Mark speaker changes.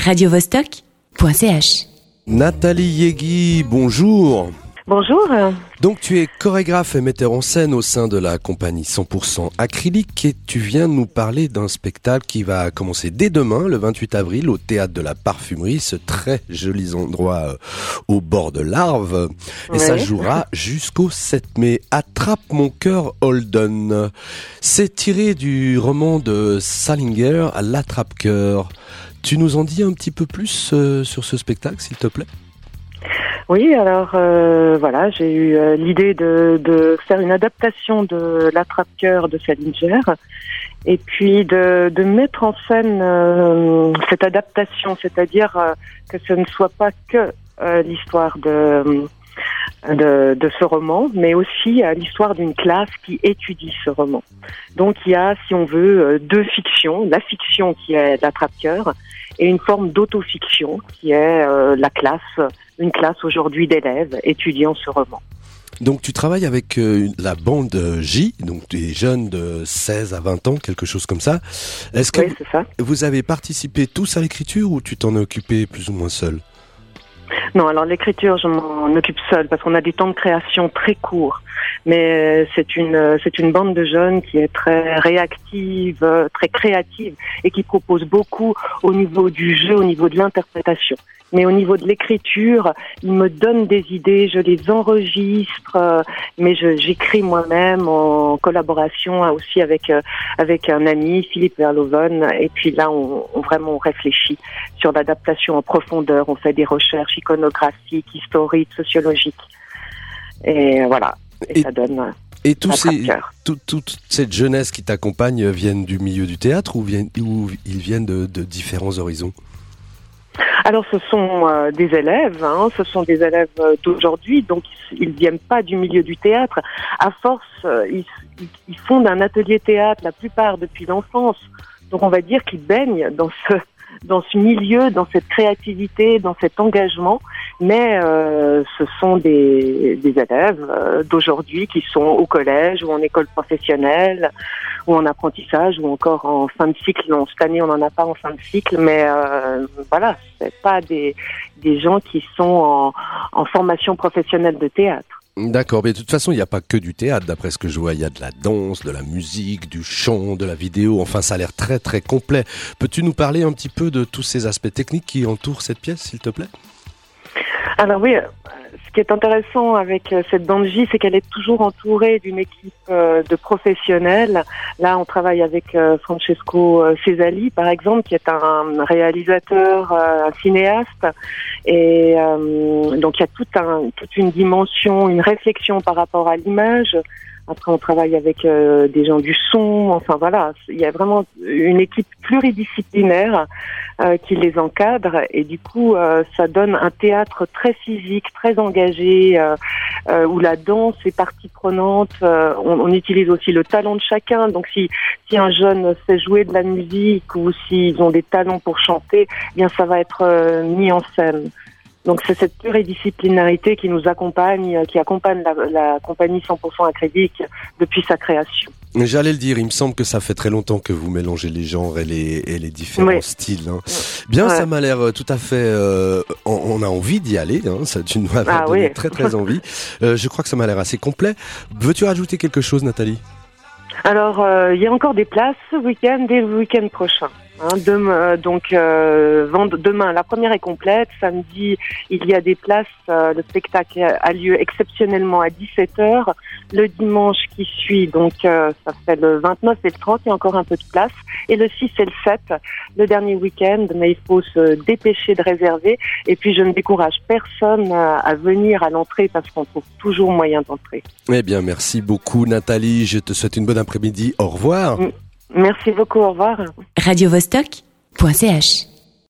Speaker 1: radiovostok.ch.
Speaker 2: Nathalie Yegui, bonjour.
Speaker 3: Bonjour.
Speaker 2: Donc tu es chorégraphe et metteur en scène au sein de la compagnie 100% acrylique et tu viens nous parler d'un spectacle qui va commencer dès demain, le 28 avril, au théâtre de la parfumerie, ce très joli endroit euh, au bord de l'Arve. Et ça jouera jusqu'au 7 mai. Attrape mon cœur Holden. C'est tiré du roman de Salinger à l'attrape-cœur. Tu nous en dis un petit peu plus euh, sur ce spectacle, s'il te plaît?
Speaker 3: Oui, alors euh, voilà, j'ai eu euh, l'idée de, faire une adaptation de l'attrape-cœur de Salinger et puis de, mettre en scène cette adaptation, c'est-à-dire que ce ne soit pas que l'histoire de, de, ce roman, mais aussi l'histoire d'une classe qui étudie ce roman. Donc il y a, si on veut, deux fictions, la fiction qui est l'attrape-cœur et une forme d'autofiction qui est euh, la classe une classe aujourd'hui d'élèves étudiant ce roman.
Speaker 2: Donc tu travailles avec euh, la bande J, donc des jeunes de 16 à 20 ans, quelque chose comme ça. Est-ce que
Speaker 3: Oui, c'est ça.
Speaker 2: vous avez participé tous à l'écriture ou tu t'en es occupé plus ou moins seul?
Speaker 3: Non, alors l'écriture, je m'en occupe seule parce qu'on a des temps de création très courts. Mais euh, c'est une euh, c'est une bande de jeunes qui est très réactive, euh, très créative et qui propose beaucoup au niveau du jeu, au niveau de l'interprétation. Mais au niveau de l'écriture, ils me donnent des idées, je les enregistre, mais j'écris moi-même en collaboration aussi avec avec un ami, Philippe Verloven. Et puis là, on, on vraiment réfléchit sur l'adaptation en profondeur. On fait des recherches iconographiques, historiques, sociologiques. Et voilà. Et,
Speaker 2: Et-
Speaker 3: ça donne euh,
Speaker 2: Et tous ces, tout- toute cette jeunesse qui t'accompagne viennent du milieu du théâtre ou, viennent, ou ils viennent de, de différents horizons?
Speaker 3: Alors, ce sont euh, des élèves, hein, ce sont des élèves euh, d'aujourd'hui, donc ils ne viennent pas du milieu du théâtre. À force, euh, ils, ils- ils fondent un atelier théâtre, la plupart depuis l'enfance. Donc, on va dire qu'ils baignent dans ce dans ce milieu, dans cette créativité, dans cet engagement, mais euh, ce sont des, des élèves euh, d'aujourd'hui qui sont au collège ou en école professionnelle ou en apprentissage ou encore en fin de cycle. Non, cette année, on n'en a pas en fin de cycle, mais euh, voilà, c'est pas des, des gens qui sont en, en formation professionnelle de théâtre.
Speaker 2: D'accord, mais de toute façon, il n'y a pas que du théâtre, d'après ce que je vois. Il y a de la danse, de la musique, du chant, de la vidéo. Enfin, ça a l'air très, très complet. Peux-tu nous parler un petit peu de tous ces aspects techniques qui entourent cette pièce, s'il te plaît?
Speaker 3: Alors oui, ce qui est intéressant avec euh, cette bande J, c'est qu'elle est toujours entourée d'une équipe euh, de professionnels. Là, on travaille avec euh, Francesco Cesali, par exemple, qui est un réalisateur, un cinéaste. Et euh, donc, il y a toute une dimension, une réflexion par rapport à l'image. Après, on travaille avec euh, des gens du son. Enfin, voilà, il y a vraiment une équipe pluridisciplinaire euh, qui les encadre. Et du coup, euh, ça donne un théâtre très physique, très engagé, où la danse est partie prenante. On, utilise aussi le talent de chacun. Donc, si, un jeune sait jouer de la musique ou s'ils ont des talents pour chanter, eh bien, ça va être mis en scène. Donc c'est cette pluridisciplinarité qui nous accompagne, euh, qui accompagne la, la compagnie 100% acrylique depuis sa création.
Speaker 2: J'allais le dire, il me semble que ça fait très longtemps que vous mélangez les genres et les, et les différents
Speaker 3: Oui.
Speaker 2: styles. hein. Bien,
Speaker 3: Ouais.
Speaker 2: ça m'a l'air euh, tout à fait... euh, on, on a envie d'y aller, hein, ça, tu nous as
Speaker 3: Ah
Speaker 2: donné
Speaker 3: oui.
Speaker 2: très très envie. Euh, je crois que ça m'a l'air assez complet. Veux-tu rajouter quelque chose, Nathalie?
Speaker 3: Alors, euh, il y a encore des places ce week-end et le week-end prochain. Hein, demain, euh, donc, euh, demain, la première est complète. Samedi, il y a des places. euh, le spectacle a lieu exceptionnellement à 17h. Le dimanche qui suit, donc, ça fait le 29 et le 30, il y a encore un peu de place. Et le 6 et le 7, le dernier week-end, mais il faut se dépêcher de réserver. Et puis, je ne décourage personne à venir à l'entrée parce qu'on trouve toujours moyen d'entrer.
Speaker 2: Eh bien, merci beaucoup, Nathalie. Je te souhaite une bonne après-midi. Au revoir.
Speaker 3: Merci beaucoup, au revoir.
Speaker 1: radiovostok.ch